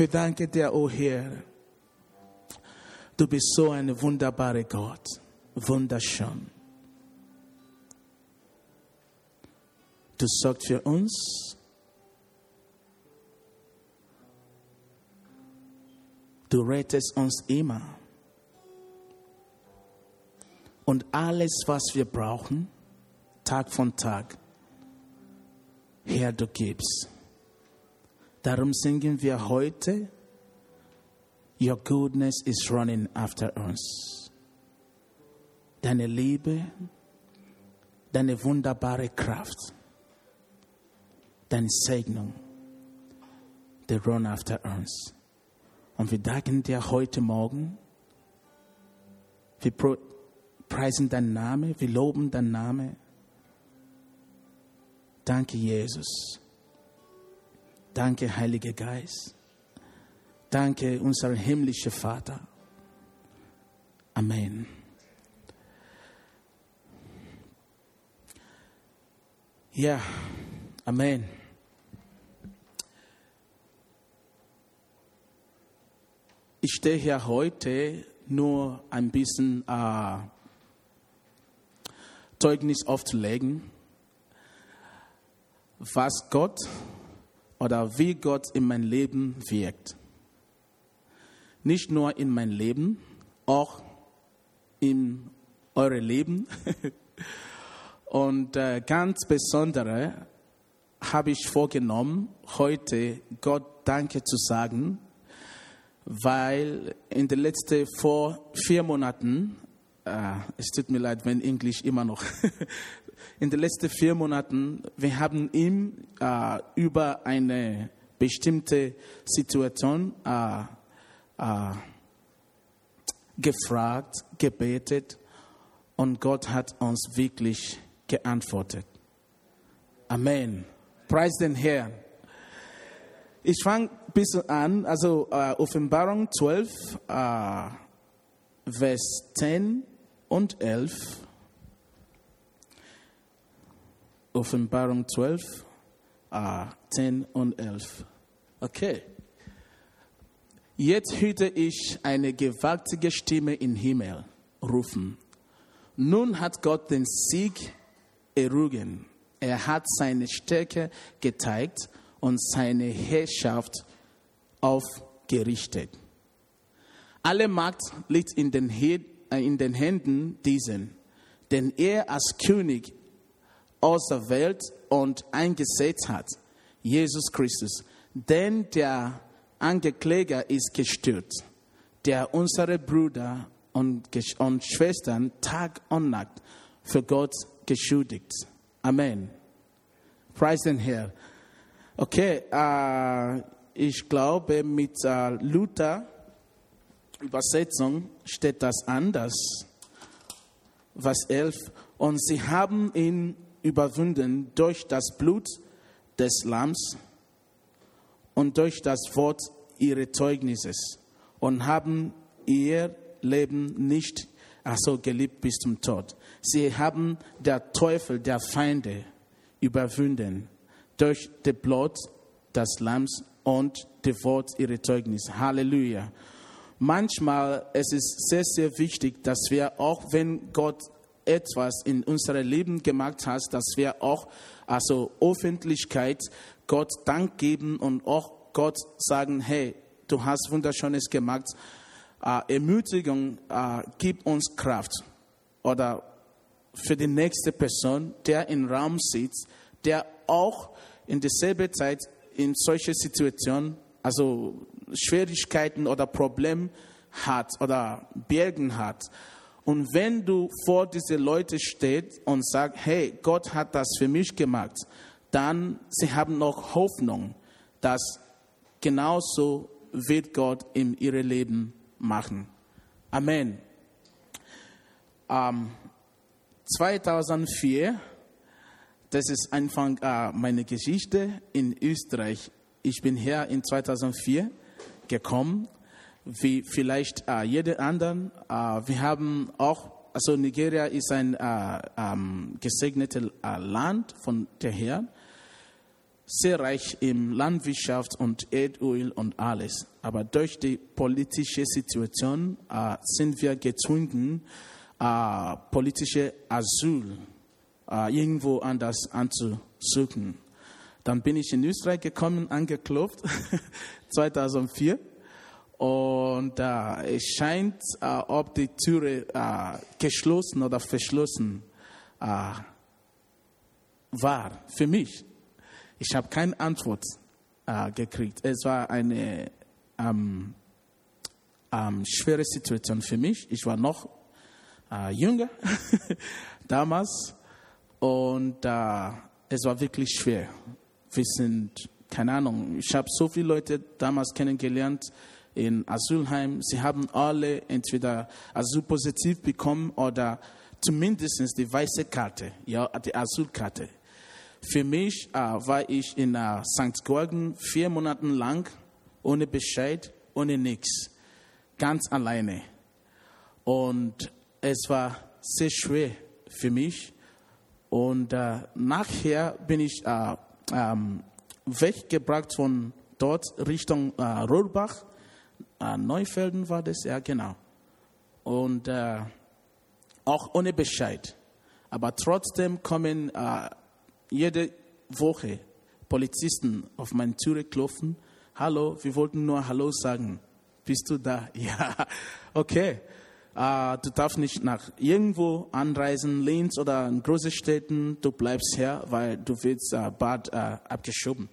Wir danken dir, o oh Herr. Du bist so ein wunderbarer Gott. Wunderschön. Du sorgst für uns. Du rettest uns immer. Und alles, was wir brauchen, Tag von Tag, Herr, du gibst. Darum singen wir heute, Your goodness is running after us. Deine Liebe, deine wunderbare Kraft, deine Segnung, they run after us. Und wir danken dir heute Morgen. Wir preisen deinen Namen, wir loben deinen Namen. Danke, Jesus. Danke, Heiliger Geist. Danke, unser himmlischer Vater. Amen. Ja, Amen. Ich stehe hier heute nur ein bisschen äh, Zeugnis aufzulegen, was Gott oder wie Gott in mein Leben wirkt. Nicht nur in mein Leben, auch in eure Leben. Und äh, ganz besondere habe ich vorgenommen, heute Gott Danke zu sagen, weil in den letzten vor vier Monaten, äh, es tut mir leid, wenn Englisch immer noch in den letzten vier Monaten, wir haben ihm äh, über eine bestimmte Situation äh, äh, gefragt, gebetet und Gott hat uns wirklich geantwortet. Amen. Preis den Herrn. Ich fange ein bisschen an, also äh, Offenbarung 12, äh, Vers 10 und 11. Offenbarung 12, äh, 10 und 11. Okay. Jetzt hörte ich eine gewaltige Stimme im Himmel rufen. Nun hat Gott den Sieg errungen. Er hat seine Stärke gezeigt und seine Herrschaft aufgerichtet. Alle Macht liegt in den, äh, in den Händen diesen, denn er als König auserwählt und eingesetzt hat, Jesus Christus. Denn der Ankläger ist gestürzt, der unsere Brüder und, und Schwestern Tag und Nacht für Gott geschuldigt. Amen. Preis den Herrn. Okay, äh, ich glaube, mit äh, Luther Übersetzung steht das anders. Vers 11. Und sie haben ihn überwunden durch das Blut des Lamms und durch das Wort ihres Zeugnisses und haben ihr Leben nicht also geliebt bis zum Tod. Sie haben der Teufel, der Feinde, überwunden durch das Blut des Lamms und das Wort ihrer Zeugnis. Halleluja. Manchmal es ist sehr, sehr wichtig, dass wir auch, wenn Gott etwas in unserem Leben gemacht hat, dass wir auch also Öffentlichkeit Gott Dank geben und auch Gott sagen, hey, du hast wunderschönes gemacht. Äh, Ermutigung äh, gibt uns Kraft. Oder für die nächste Person, der im Raum sitzt, der auch in derselben Zeit in solche Situationen, also Schwierigkeiten oder Probleme hat oder Bergen hat. Und wenn du vor diese Leute stehst und sagst, hey, Gott hat das für mich gemacht, dann sie haben noch Hoffnung, dass genauso wird Gott in ihrem Leben machen. Amen. Ähm, 2004 das ist einfach äh, meine Geschichte in Österreich. Ich bin hier in 2004 gekommen, wie vielleicht äh, jeder anderen. Äh, wir haben auch, also Nigeria ist ein äh, ähm, gesegnetes äh, Land von der Herr. sehr reich in Landwirtschaft und Erdöl und alles. Aber durch die politische Situation äh, sind wir gezwungen, äh, politische Asyl äh, irgendwo anders anzusuchen. Dann bin ich in Österreich gekommen, angeklopft, 2004. Und äh, es scheint, äh, ob die Türe äh, geschlossen oder verschlossen äh, war für mich. Ich habe keine Antwort äh, gekriegt. Es war eine ähm, ähm, schwere Situation für mich. Ich war noch äh, jünger damals und es war wirklich schwer. Wir sind, keine Ahnung, ich habe so viele Leute damals kennengelernt in Asylheim. Sie haben alle entweder Asylpositiv bekommen oder zumindest die weiße Karte, ja, die Asylkarte. Für mich äh, war ich in äh, St. Georgen vier Monate lang ohne Bescheid, ohne nichts, ganz alleine. Und es war sehr schwer für mich. Und äh, nachher bin ich äh, ähm, weggebracht von dort Richtung äh, Rohrbach. Äh, Neufelden war das, ja genau. Und äh, auch ohne Bescheid. Aber trotzdem kommen äh, jede Woche Polizisten auf meine Tür klopfen. Hallo, wir wollten nur Hallo sagen. Bist du da? Ja, okay. Uh, du darfst nicht nach irgendwo anreisen, Linz oder in großen Städten. Du bleibst hier, weil du wirst uh, bald uh, abgeschoben.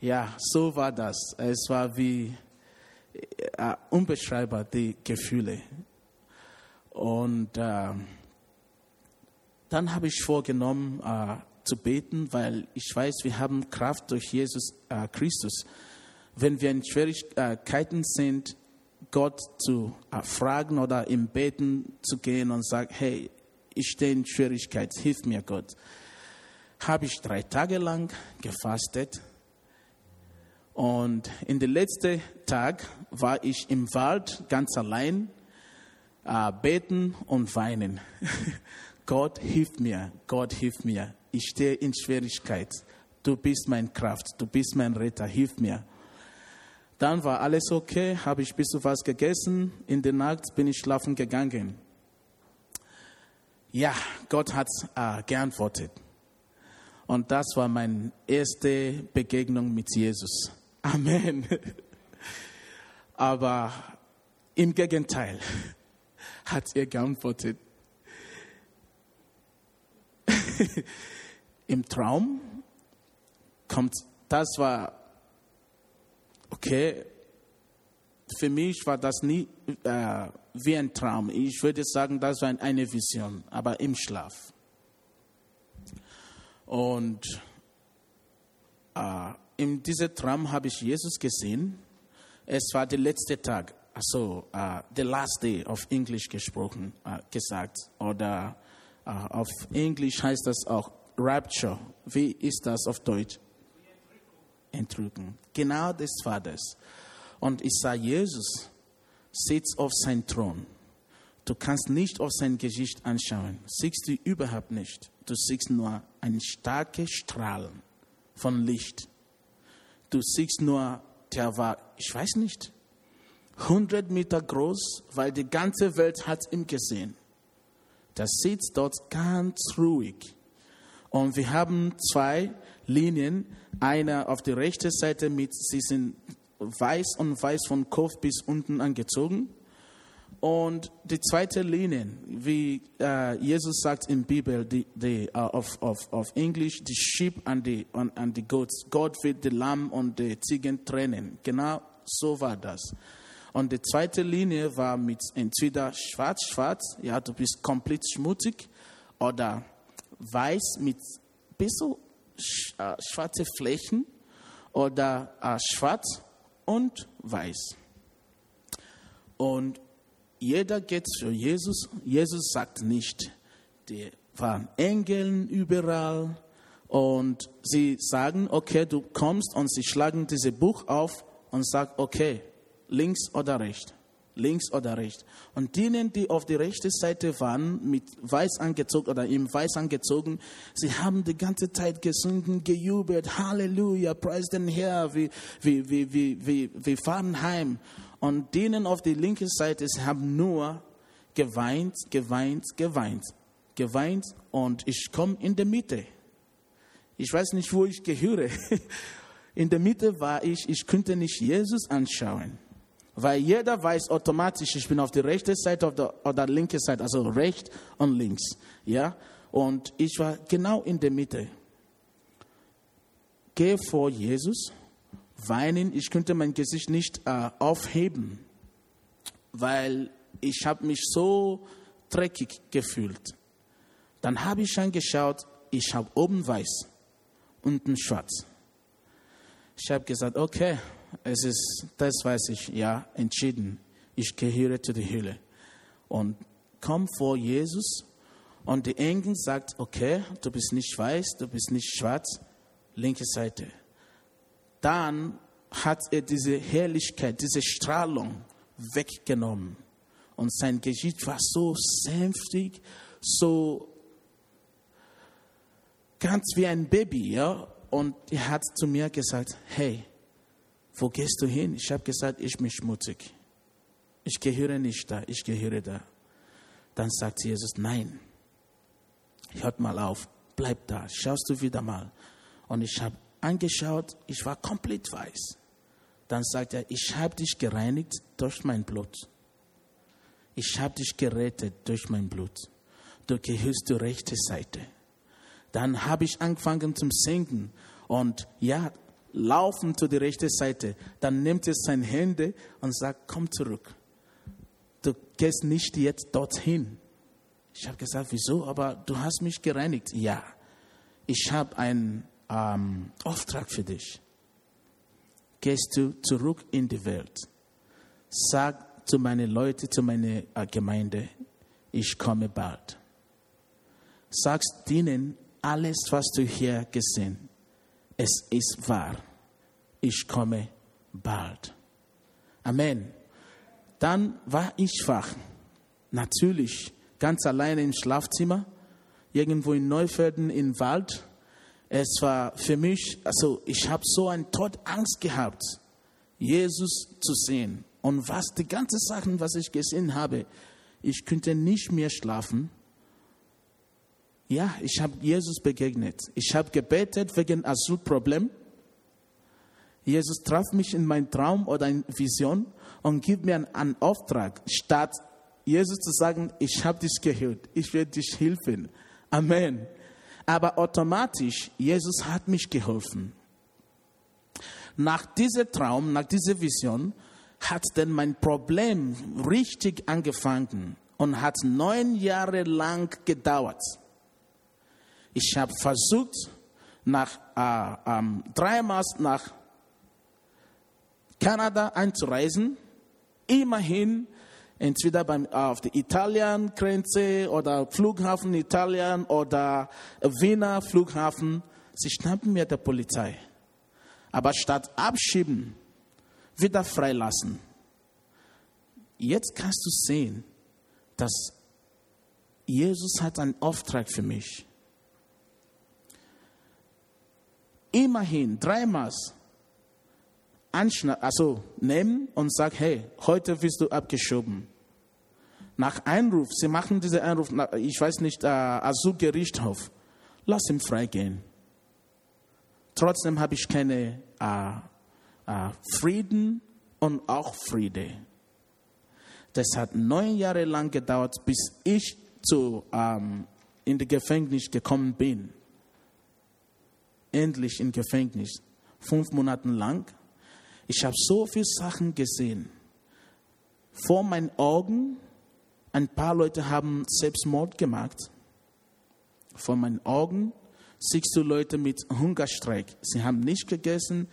Ja, so war das. Es war wie unbeschreibbar die Gefühle. Und ähm, dann habe ich vorgenommen äh, zu beten, weil ich weiß, wir haben Kraft durch Jesus äh, Christus. Wenn wir in Schwierigkeiten sind, Gott zu äh, fragen oder im Beten zu gehen und sagen, hey, ich stehe in Schwierigkeit, hilf mir Gott. Habe ich drei Tage lang gefastet und in den letzten Tag war ich im Wald ganz allein, äh, beten und weinen. Gott hilf mir, Gott hilf mir. Ich stehe in Schwierigkeit. Du bist mein Kraft, du bist mein Retter, hilf mir. Dann war alles okay, habe ich bis zu was gegessen. In der Nacht bin ich schlafen gegangen. Ja, Gott hat äh, geantwortet. Und das war meine erste Begegnung mit Jesus. Amen. Aber im Gegenteil hat er geantwortet. Im Traum kommt, das war, okay, für mich war das nie äh, wie ein Traum. Ich würde sagen, das war eine Vision, aber im Schlaf. Und äh, in diesem Traum habe ich Jesus gesehen. Es war der letzte Tag, also uh, the last day auf Englisch gesprochen, uh, gesagt. Oder uh, auf Englisch heißt das auch Rapture. Wie ist das auf Deutsch? Entrücken. Genau des Vaters. Und ich sah Jesus sitzt auf seinem Thron. Du kannst nicht auf sein Gesicht anschauen. Siehst du überhaupt nicht. Du siehst nur ein starke Strahlen von Licht. Du siehst nur, der war, ich weiß nicht, 100 Meter groß, weil die ganze Welt hat ihn gesehen. Der sitzt dort ganz ruhig. Und wir haben zwei Linien, eine auf der rechten Seite mit, sie sind weiß und weiß von Kopf bis unten angezogen. Und die zweite Linie, wie äh, Jesus sagt in der Bibel, die, die, uh, auf, auf, auf Englisch, die Sheep and the, and, and the goats. Gott wird die Lamm und die Ziegen trennen. Genau so war das. Und die zweite Linie war mit entweder schwarz-schwarz, ja, du bist komplett schmutzig, oder weiß mit bisschen äh, schwarze Flächen, oder äh, schwarz und weiß. Und jeder geht zu Jesus. Jesus sagt nicht, die waren Engeln überall. Und sie sagen, okay, du kommst und sie schlagen dieses Buch auf und sagen, okay, links oder rechts. links oder rechts. Und denen, die auf die rechte Seite waren, mit weiß angezogen oder im weiß angezogen, sie haben die ganze Zeit gesungen, gejubelt, Halleluja, preis den Herr, wir, wir, wir, wir, wir fahren heim. Und denen auf die linke Seite, haben nur geweint, geweint, geweint, geweint und ich komme in der Mitte. Ich weiß nicht, wo ich gehöre. In der Mitte war ich, ich könnte nicht Jesus anschauen. Weil jeder weiß automatisch, ich bin auf der rechten Seite oder, oder linke Seite, also rechts und links. Ja? Und ich war genau in der Mitte. Gehe vor Jesus, weinen, ich könnte mein Gesicht nicht äh, aufheben, weil ich habe mich so dreckig gefühlt. Dann habe ich angeschaut, ich habe oben weiß, unten schwarz. Ich habe gesagt, okay, es ist, das weiß ich, ja, entschieden. Ich gehöre zu der Höhle. Und komm vor Jesus und die Engel sagt, okay, du bist nicht weiß, du bist nicht schwarz, linke Seite. Dann hat er diese Herrlichkeit, diese Strahlung weggenommen. Und sein Gesicht war so sanftig, so ganz wie ein Baby, ja. Und er hat zu mir gesagt, hey, wo gehst du hin? Ich habe gesagt, ich bin schmutzig. Ich gehöre nicht da, ich gehöre da. Dann sagt Jesus, nein, hört mal auf, bleib da, schaust du wieder mal. Und ich habe angeschaut, ich war komplett weiß. Dann sagt er, ich habe dich gereinigt durch mein Blut. Ich habe dich gerettet durch mein Blut. Du gehörst zur rechten Seite. Dann habe ich angefangen zum Singen und ja, laufen zu der rechten Seite. Dann nimmt er seine Hände und sagt, komm zurück. Du gehst nicht jetzt dorthin. Ich habe gesagt, wieso? Aber du hast mich gereinigt. Ja, ich habe einen ähm, Auftrag für dich. Gehst du zurück in die Welt. Sag zu meinen Leuten, zu meiner äh, Gemeinde, ich komme bald. Sagst ihnen, alles, was du hier gesehen, es ist wahr. Ich komme bald. Amen. Dann war ich wach. Natürlich, ganz alleine im Schlafzimmer, irgendwo in Neufelden im Wald. Es war für mich, also ich habe so eine Todangst gehabt, Jesus zu sehen. Und was die ganzen Sachen, was ich gesehen habe, ich könnte nicht mehr schlafen ja, ich habe Jesus begegnet. Ich habe gebetet wegen Asylproblem. Jesus traf mich in meinen Traum oder in Vision und gibt mir einen, einen Auftrag, statt Jesus zu sagen, ich habe dich gehört, ich werde dich helfen. Amen. Aber automatisch, Jesus hat mich geholfen. Nach diesem Traum, nach dieser Vision, hat denn mein Problem richtig angefangen und hat neun Jahre lang gedauert. Ich habe versucht, nach äh, ähm, dreimal nach Kanada einzureisen. Immerhin entweder beim, auf der Italien-Grenze oder Flughafen Italien oder Wiener Flughafen. Sie schnappen mir der Polizei. Aber statt abschieben, wieder freilassen. Jetzt kannst du sehen, dass Jesus hat einen Auftrag für mich. immerhin dreimal also nehmen und sagen, hey, heute wirst du abgeschoben. Nach Einruf, sie machen diesen Einruf, ich weiß nicht, äh, Asylgerichtshof, lass ihn freigehen. Trotzdem habe ich keine äh, äh, Frieden und auch Friede. Das hat neun Jahre lang gedauert, bis ich zu, ähm, in die Gefängnis gekommen bin endlich im Gefängnis, fünf Monate lang. Ich habe so viele Sachen gesehen. Vor meinen Augen, ein paar Leute haben Selbstmord gemacht. Vor meinen Augen siehst du Leute mit Hungerstreik. Sie haben nicht gegessen,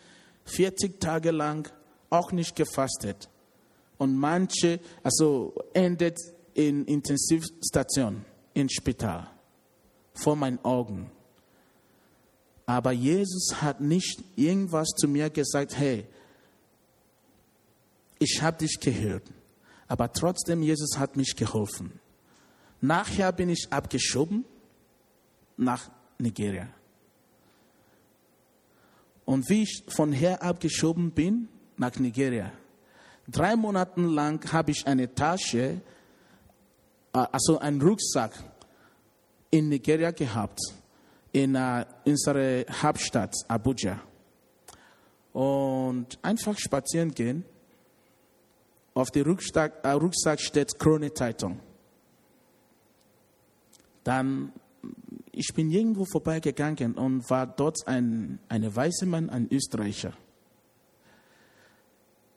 40 Tage lang, auch nicht gefastet. Und manche, also endet in Intensivstation, in Spital. Vor meinen Augen. Aber Jesus hat nicht irgendwas zu mir gesagt, hey, ich habe dich gehört, Aber trotzdem, Jesus hat mich geholfen. Nachher bin ich abgeschoben nach Nigeria. Und wie ich von hier abgeschoben bin nach Nigeria, drei Monate lang habe ich eine Tasche, äh, also einen Rucksack in Nigeria gehabt, in uh, unserer Hauptstadt Abuja. Und einfach spazieren gehen. Auf dem Rucksack, äh, Rucksack steht Krone Zeitung. Dann ich bin irgendwo vorbeigegangen und war dort ein eine weiße Mann, ein Österreicher.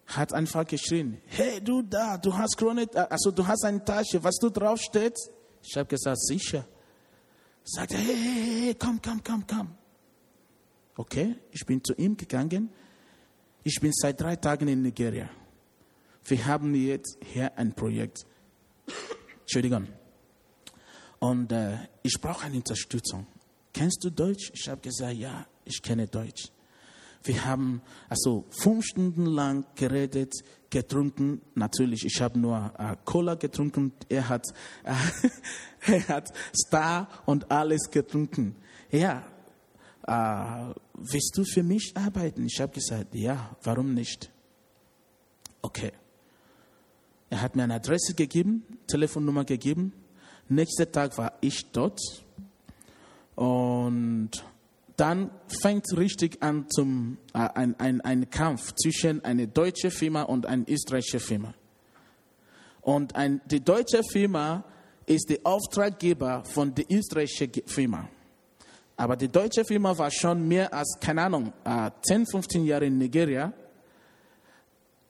Hat einfach geschrien, hey du da, du hast Krone, also du hast eine Tasche, was du drauf steht? Ich habe gesagt, sicher. Sagt er, hey, hey, hey, komm, komm, komm, komm. Okay, ich bin zu ihm gegangen. Ich bin seit drei Tagen in Nigeria. Wir haben jetzt hier ein Projekt. Entschuldigung. Und äh, ich brauche eine Unterstützung. Kennst du Deutsch? Ich habe gesagt, ja, ich kenne Deutsch. Wir haben also fünf Stunden lang geredet, getrunken. Natürlich, ich habe nur äh, Cola getrunken. Er hat, äh, er hat Star und alles getrunken. Ja, äh, willst du für mich arbeiten? Ich habe gesagt, ja, warum nicht? Okay. Er hat mir eine Adresse gegeben, Telefonnummer gegeben. Nächster Tag war ich dort und dann fängt richtig an zum, äh, ein, ein, ein Kampf zwischen einer deutschen Firma und einer österreichischen Firma. Und ein, die deutsche Firma ist der Auftraggeber von der österreichischen Firma. Aber die deutsche Firma war schon mehr als, keine Ahnung, äh, 10, 15 Jahre in Nigeria.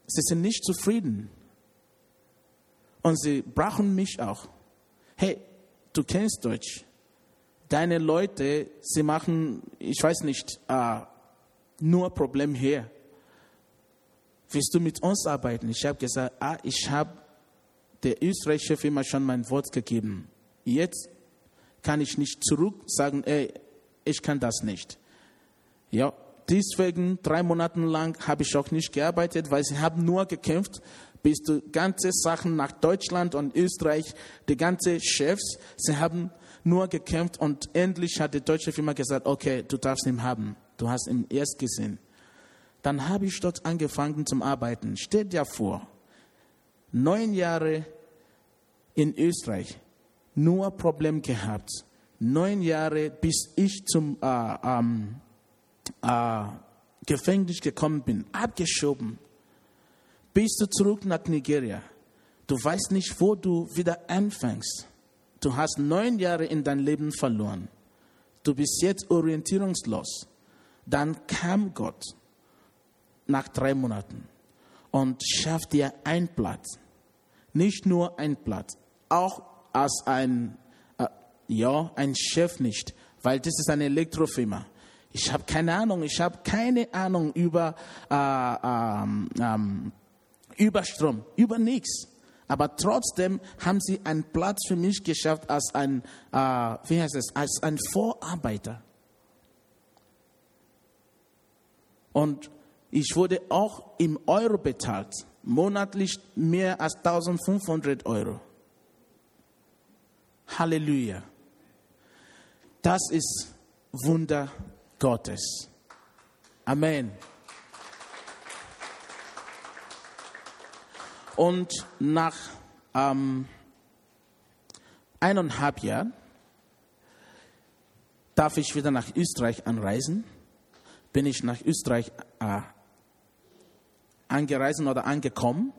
Sie sind nicht zufrieden. Und sie brauchen mich auch hey, du kennst Deutsch. Deine Leute, sie machen, ich weiß nicht, uh, nur Problem hier. Willst du mit uns arbeiten? Ich habe gesagt, ah, ich habe der österreichischen Firma schon mein Wort gegeben. Jetzt kann ich nicht zurück sagen, ey, ich kann das nicht. Ja, deswegen drei Monate lang habe ich auch nicht gearbeitet, weil sie haben nur gekämpft, bis die ganze Sachen nach Deutschland und Österreich, die ganzen Chefs, sie haben nur gekämpft und endlich hat die deutsche Firma gesagt, okay, du darfst ihn haben. Du hast ihn erst gesehen. Dann habe ich dort angefangen zum Arbeiten. Steht dir vor, neun Jahre in Österreich, nur Problem gehabt. Neun Jahre, bis ich zum äh, ähm, äh, Gefängnis gekommen bin, abgeschoben bist du zurück nach Nigeria. Du weißt nicht, wo du wieder anfängst. Du hast neun Jahre in dein Leben verloren. Du bist jetzt orientierungslos. Dann kam Gott nach drei Monaten und schafft dir ein Platz. Nicht nur ein Platz, auch als ein, äh, ja, ein Chef nicht, weil das ist eine Elektrofirma. Ich habe keine Ahnung, ich habe keine Ahnung über äh, ähm, ähm, über Strom, über nichts. Aber trotzdem haben sie einen Platz für mich geschafft als ein, äh, wie heißt es, als ein Vorarbeiter. Und ich wurde auch im Euro bezahlt, monatlich mehr als 1500 Euro. Halleluja. Das ist Wunder Gottes. Amen. Und nach ähm, eineinhalb Jahren darf ich wieder nach Österreich anreisen. Bin ich nach Österreich äh, angereist oder angekommen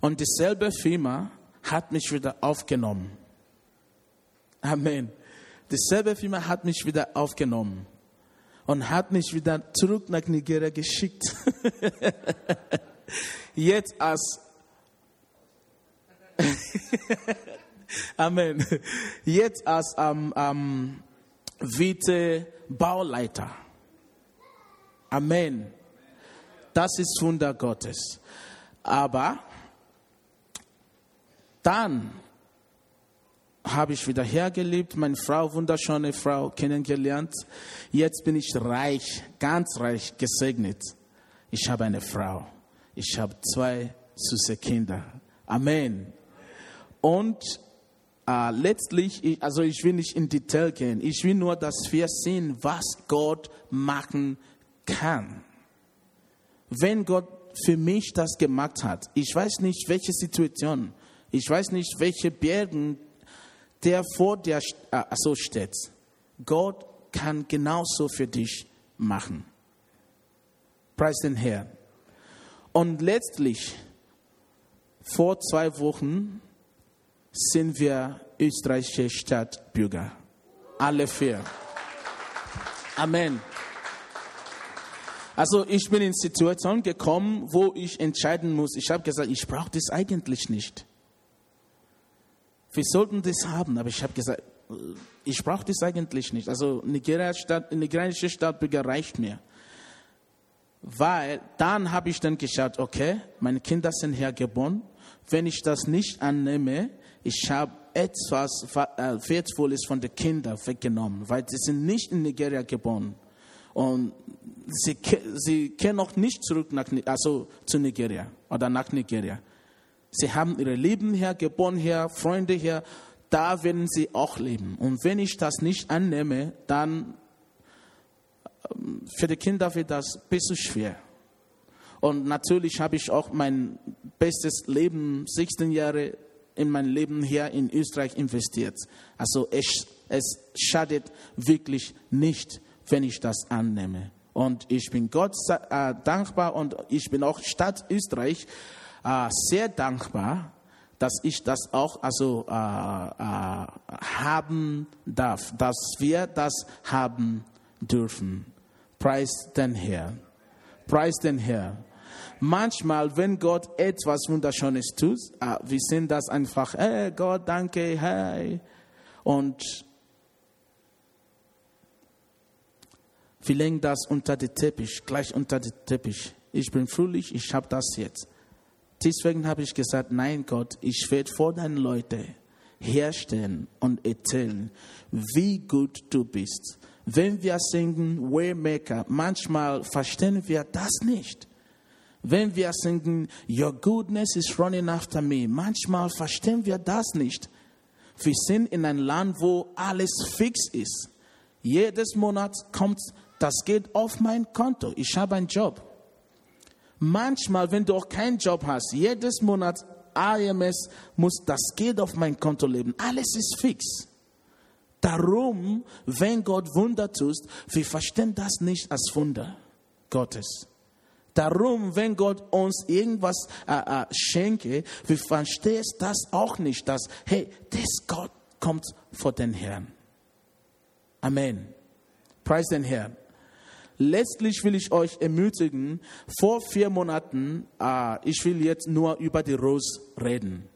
und dieselbe Firma hat mich wieder aufgenommen. Amen. Dieselbe Firma hat mich wieder aufgenommen und hat mich wieder zurück nach Nigeria geschickt. Jetzt als Amen. Jetzt als ähm, ähm, Vize-Bauleiter. Amen. Das ist Wunder Gottes. Aber dann habe ich wieder hergelebt, meine Frau, wunderschöne Frau, kennengelernt. Jetzt bin ich reich, ganz reich, gesegnet. Ich habe eine Frau. Ich habe zwei süße Kinder. Amen. Und äh, letztlich, ich, also ich will nicht in Detail gehen, ich will nur, dass wir sehen, was Gott machen kann. Wenn Gott für mich das gemacht hat, ich weiß nicht, welche Situation, ich weiß nicht, welche Bergen der vor dir äh, so steht. Gott kann genauso für dich machen. Preis den Herrn. Und letztlich, vor zwei Wochen sind wir österreichische Staatsbürger. Alle vier. Amen. Also ich bin in Situation gekommen, wo ich entscheiden muss. Ich habe gesagt, ich brauche das eigentlich nicht. Wir sollten das haben, aber ich habe gesagt, ich brauche das eigentlich nicht. Also nigerianische Staatsbürger reicht mir. Weil dann habe ich dann geschaut, okay, meine Kinder sind hergeboren. Wenn ich das nicht annehme, ich habe etwas äh, Wertvolles von den Kindern weggenommen, weil sie sind nicht in Nigeria geboren. Und sie, sie kehren noch nicht zurück nach, also zu Nigeria oder nach Nigeria. Sie haben ihre Leben hier, geboren hier, Freunde hier, da werden sie auch leben. Und wenn ich das nicht annehme, dann ähm, für die Kinder wird das ein bisschen schwer. Und natürlich habe ich auch mein bestes Leben, 16 Jahre in mein Leben hier in Österreich investiert. Also es, es schadet wirklich nicht, wenn ich das annehme. Und ich bin Gott äh, dankbar und ich bin auch Stadt Österreich äh, sehr dankbar, dass ich das auch also äh, äh, haben darf, dass wir das haben dürfen. Preis den Herrn. Preis den Herrn. Manchmal, wenn Gott etwas Wunderschönes tut, äh, wir sehen das einfach, hey Gott, danke, hey. Und wir legen das unter den Teppich, gleich unter den Teppich. Ich bin fröhlich, ich habe das jetzt. Deswegen habe ich gesagt, nein Gott, ich werde vor deinen Leuten herstellen und erzählen, wie gut du bist. Wenn wir singen Waymaker, manchmal verstehen wir das nicht. Wenn wir singen Your goodness is running after me, manchmal verstehen wir das nicht. Wir sind in einem Land, wo alles fix ist. Jedes Monat kommt das Geld auf mein Konto. Ich habe einen Job. Manchmal, wenn du auch keinen Job hast, jedes Monat AMS muss das Geld auf mein Konto leben. Alles ist fix. Darum, wenn Gott Wunder tut, wir verstehen das nicht als Wunder Gottes. Darum, wenn Gott uns irgendwas äh, äh, schenke, wir verstehen das auch nicht, dass, hey, das Gott kommt vor den Herrn. Amen. Preis den Herrn. Letztlich will ich euch ermutigen, vor vier Monaten, äh, ich will jetzt nur über die Rose reden,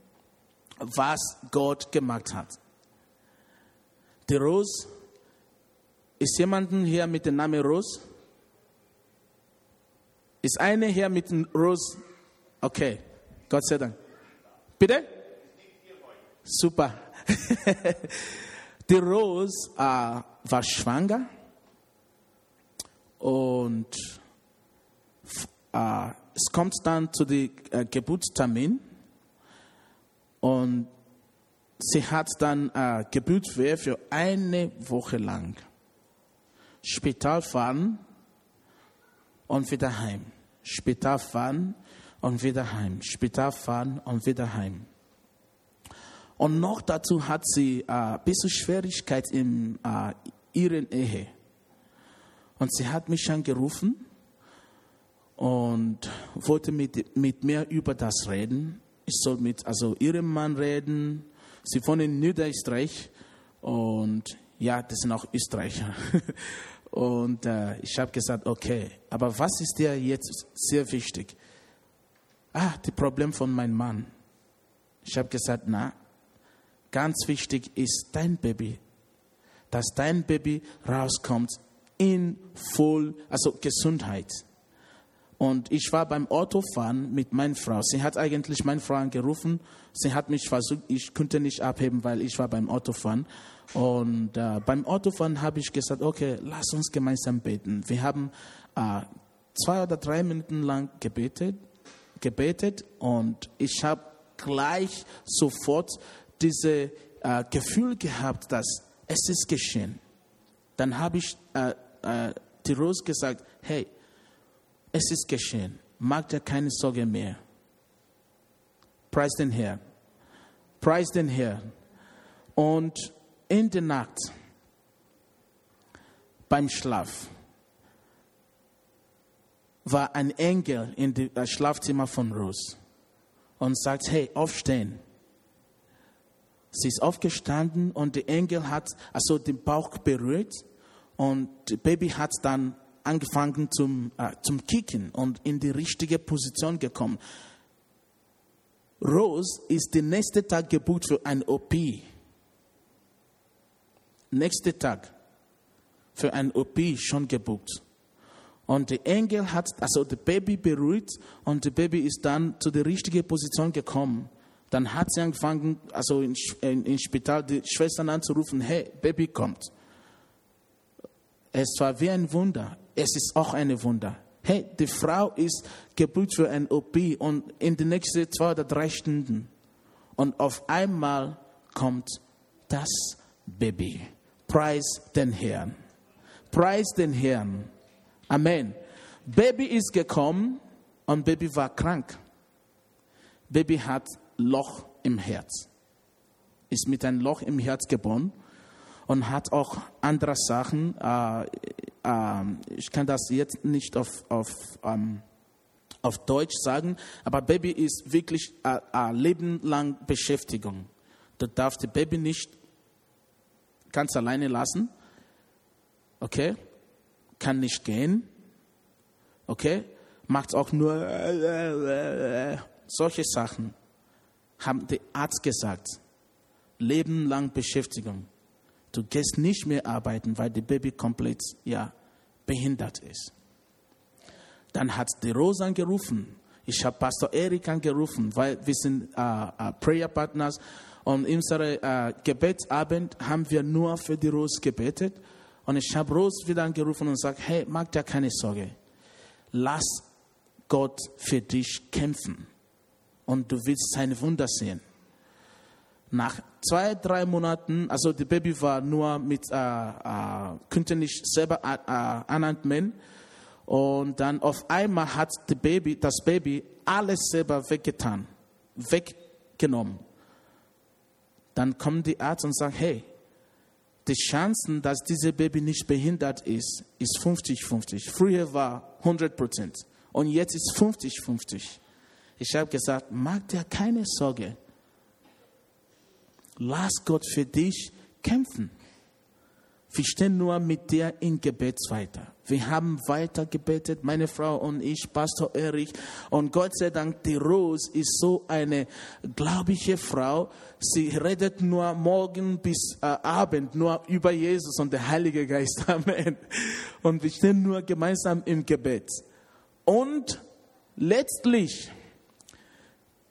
was Gott gemacht hat. Die Rose, ist jemanden hier mit dem Namen Rose? Ist eine hier mit dem Rose? Okay, Gott sei Dank. Bitte? Super. die Rose äh, war schwanger und äh, es kommt dann zu dem äh, Geburtstermin und sie hat dann äh, Geburtswehr für eine Woche lang. Spital fahren und wieder heim. Spital fahren und wieder heim. Spital fahren und wieder heim. Und noch dazu hat sie ein äh, bisschen Schwierigkeit in äh, ihrer Ehe. Und sie hat mich angerufen und wollte mit, mit mir über das reden. Ich soll mit also ihrem Mann reden. Sie wohnen in Niederösterreich und ja, das sind auch Österreicher. Und äh, ich habe gesagt, okay, aber was ist dir jetzt sehr wichtig? Ah, das Problem von meinem Mann. Ich habe gesagt, na, ganz wichtig ist dein Baby, dass dein Baby rauskommt in voll, also Gesundheit. Und ich war beim Autofahren mit meiner Frau. Sie hat eigentlich meine Frau angerufen. Sie hat mich versucht, ich konnte nicht abheben, weil ich war beim Autofahren. Und äh, beim Autofahren habe ich gesagt, okay, lass uns gemeinsam beten. Wir haben äh, zwei oder drei Minuten lang gebetet, gebetet und ich habe gleich sofort dieses äh, Gefühl gehabt, dass es ist geschehen. Dann habe ich äh, äh, die Rose gesagt, hey, es ist geschehen. Mach dir keine Sorge mehr. Preis den Herrn. Preis den Herrn. Und in der Nacht, beim Schlaf, war ein Engel in das Schlafzimmer von Rose und sagt, hey, aufstehen. Sie ist aufgestanden und der Engel hat also den Bauch berührt und das Baby hat dann angefangen zum, äh, zum Kicken und in die richtige Position gekommen. Rose ist den nächsten Tag gebucht für ein OP. Nächster Tag für ein OP schon gebucht. Und der Engel hat also das Baby berührt und das Baby ist dann zu der richtigen Position gekommen. Dann hat sie angefangen, also im Spital die Schwestern anzurufen, hey, Baby kommt. Es war wie ein Wunder. Es ist auch ein Wunder. Hey, die Frau ist gebucht für ein OP und in den nächsten zwei oder drei Stunden. Und auf einmal kommt das Baby. Preis den Herrn. Preis den Herrn. Amen. Baby ist gekommen und Baby war krank. Baby hat Loch im Herz. Ist mit einem Loch im Herz geboren und hat auch andere Sachen. Äh, äh, ich kann das jetzt nicht auf, auf, ähm, auf Deutsch sagen, aber Baby ist wirklich eine, eine lebenlang Beschäftigung. Du darfst das Baby nicht ganz alleine lassen. Okay? Kann nicht gehen. Okay? Macht auch nur äh, äh, solche Sachen. Haben der Arzt gesagt. Lebenlang Beschäftigung. Du gehst nicht mehr arbeiten, weil das Baby komplett ja, behindert ist. Dann hat die Rose angerufen. Ich habe Pastor Erik angerufen, weil wir sind äh, äh, Prayer Partners und in unserem äh, Gebetsabend haben wir nur für die Rose gebetet. Und ich habe Rose wieder angerufen und gesagt, hey, mach dir keine Sorge. Lass Gott für dich kämpfen. Und du wirst seine Wunder sehen. Nach zwei, drei Monaten, also das Baby war nur mit, äh, äh, könnte nicht selber äh, äh anatmen. Und dann auf einmal hat das Baby, das Baby alles selber weggetan, weggenommen. Dann kommt die Arzt und sagt, hey, die Chancen, dass dieses Baby nicht behindert ist, ist 50-50. Früher war 100 Prozent und jetzt ist 50-50. Ich habe gesagt, mach dir keine Sorge Lass Gott für dich kämpfen. Wir stehen nur mit dir in Gebet weiter. Wir haben weiter gebetet, meine Frau und ich, Pastor Erich. Und Gott sei Dank, die Rose ist so eine glaubliche Frau. Sie redet nur morgen bis äh, Abend nur über Jesus und der Heilige Geist. Amen. Und wir stehen nur gemeinsam im Gebet. Und letztlich,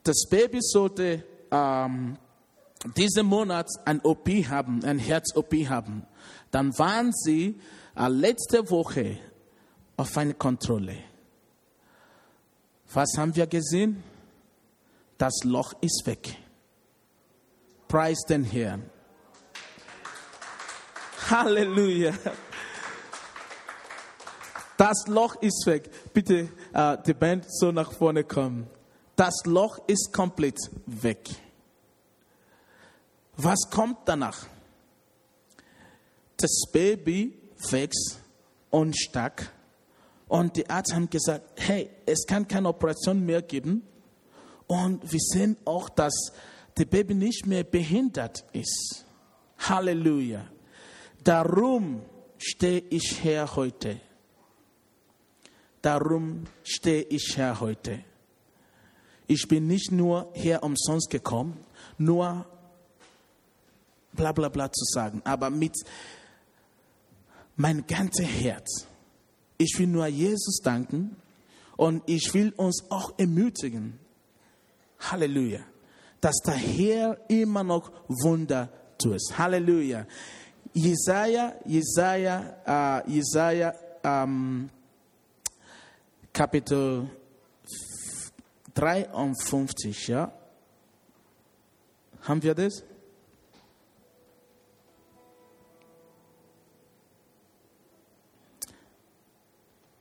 das Baby sollte ähm, diesen Monat ein OP haben, ein Herz-OP haben, dann waren sie äh, letzte Woche auf eine Kontrolle. Was haben wir gesehen? Das Loch ist weg. Preis den Herrn. Halleluja. Das Loch ist weg. Bitte äh, die Band so nach vorne kommen. Das Loch ist komplett weg. Was kommt danach? Das Baby wächst und stark. Und die Ärzte haben gesagt, hey, es kann keine Operation mehr geben. Und wir sehen auch, dass das Baby nicht mehr behindert ist. Halleluja. Darum stehe ich her heute. Darum stehe ich her heute. Ich bin nicht nur hier umsonst gekommen, nur bla bla bla zu sagen, aber mit meinem ganzen Herz. Ich will nur Jesus danken und ich will uns auch ermutigen. Halleluja. Dass der Herr immer noch Wunder tut. Halleluja. Jesaja, Jesaja, äh, Jesaja, ähm, Kapitel 53, ja. Haben wir das?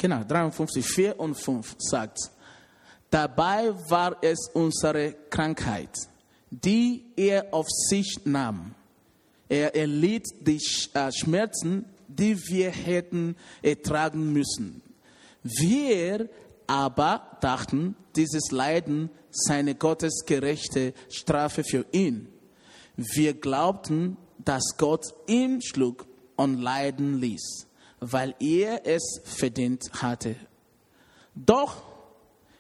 Genau, 53, 4 und 5 sagt, dabei war es unsere Krankheit, die er auf sich nahm. Er erlitt die äh, Schmerzen, die wir hätten ertragen müssen. Wir aber dachten, dieses Leiden sei eine gottesgerechte Strafe für ihn. Wir glaubten, dass Gott ihn schlug und leiden ließ weil er es verdient hatte. Doch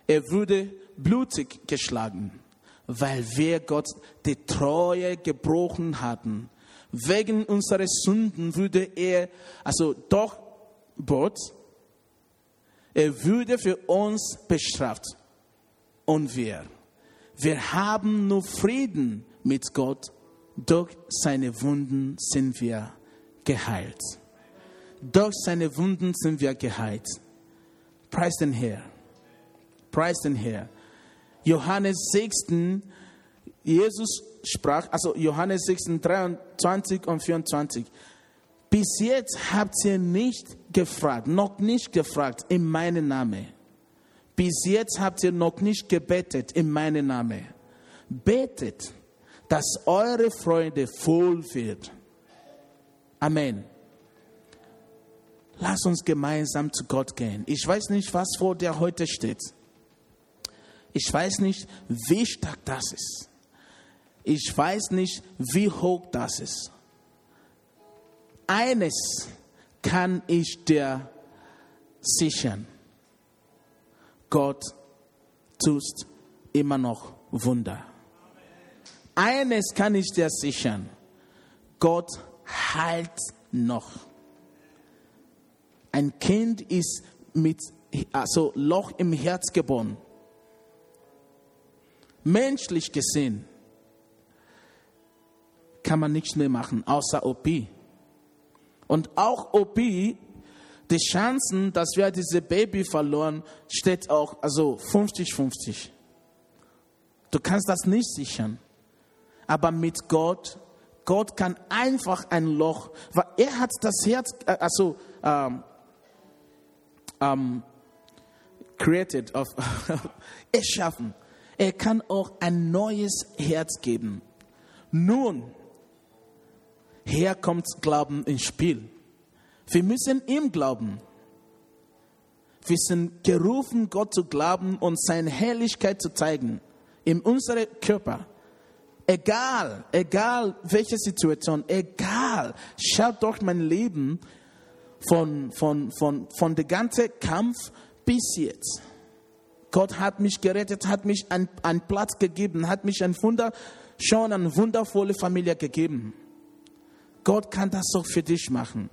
er wurde blutig geschlagen, weil wir Gott die Treue gebrochen hatten. Wegen unserer Sünden würde er, also doch Gott, er würde für uns bestraft. Und wir, wir haben nur Frieden mit Gott, durch seine Wunden sind wir geheilt. Durch seine Wunden sind wir geheilt. Preis den Herr. Preis den Herr. Johannes 6. Jesus sprach, also Johannes 6, 23 und 24. Bis jetzt habt ihr nicht gefragt, noch nicht gefragt in meinem Namen. Bis jetzt habt ihr noch nicht gebetet in meinem Namen. Betet, dass eure Freude voll wird. Amen. Lass uns gemeinsam zu Gott gehen. Ich weiß nicht, was vor dir heute steht. Ich weiß nicht, wie stark das ist. Ich weiß nicht, wie hoch das ist. Eines kann ich dir sichern. Gott tust immer noch Wunder. Eines kann ich dir sichern. Gott heilt noch. Ein Kind ist mit also Loch im Herz geboren. Menschlich gesehen kann man nichts mehr machen, außer OP. Und auch OP, die Chancen, dass wir diese Baby verloren, steht auch also 50-50. Du kannst das nicht sichern. Aber mit Gott, Gott kann einfach ein Loch, weil er hat das Herz, äh, also ähm, um, created, of, erschaffen. Er kann auch ein neues Herz geben. Nun, hier kommt Glauben ins Spiel. Wir müssen ihm glauben. Wir sind gerufen, Gott zu glauben und seine Herrlichkeit zu zeigen in unserem Körper. Egal, egal welche Situation, egal, schaut doch mein Leben von, von, von, von der ganzen Kampf bis jetzt. Gott hat mich gerettet, hat mich einen Platz gegeben, hat mich ein Wunder, schon eine wundervolle Familie gegeben. Gott kann das auch für dich machen.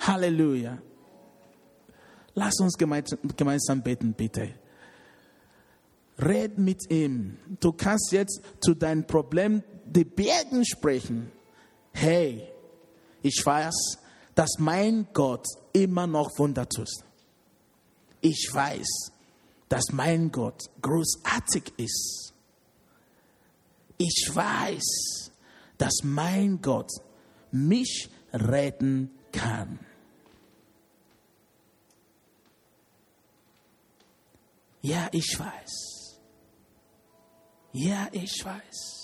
Halleluja. Lass uns gemeinsam beten, bitte. Red mit ihm. Du kannst jetzt zu deinem Problem die Bergen sprechen. Hey, ich weiß, dass mein Gott immer noch Wunder tut. Ich weiß, dass mein Gott großartig ist. Ich weiß, dass mein Gott mich retten kann. Ja, ich weiß. Ja, ich weiß.